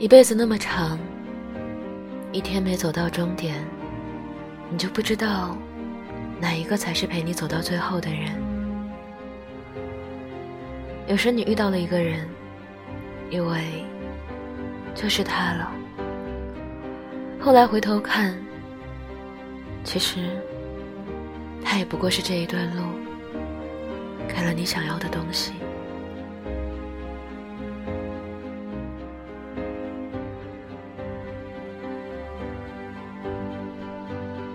一辈子那么长，一天没走到终点，你就不知道哪一个才是陪你走到最后的人。有时你遇到了一个人，以为就是他了，后来回头看，其实他也不过是这一段路给了你想要的东西。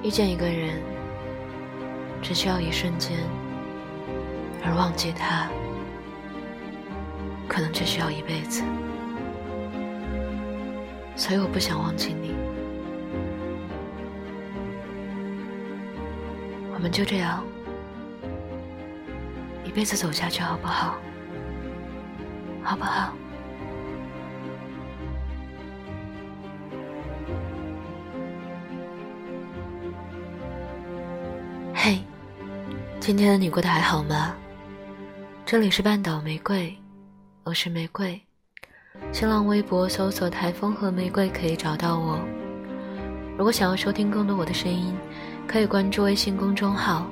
遇见一个人，只需要一瞬间；而忘记他，可能只需要一辈子。所以我不想忘记你，我们就这样一辈子走下去，好不好？好不好？嘿，今天的你过得还好吗？这里是半岛玫瑰，我是玫瑰。新浪微博搜索“台风和玫瑰”可以找到我。如果想要收听更多我的声音，可以关注微信公众号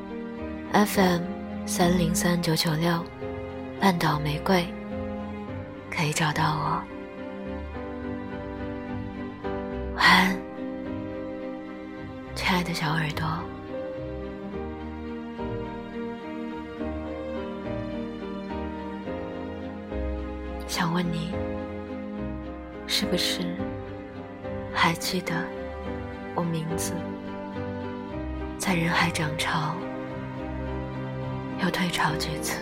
FM 三零三九九六半岛玫瑰，可以找到我。晚安，亲爱的小耳朵。想问你，是不是还记得我名字？在人海涨潮，又退潮几次？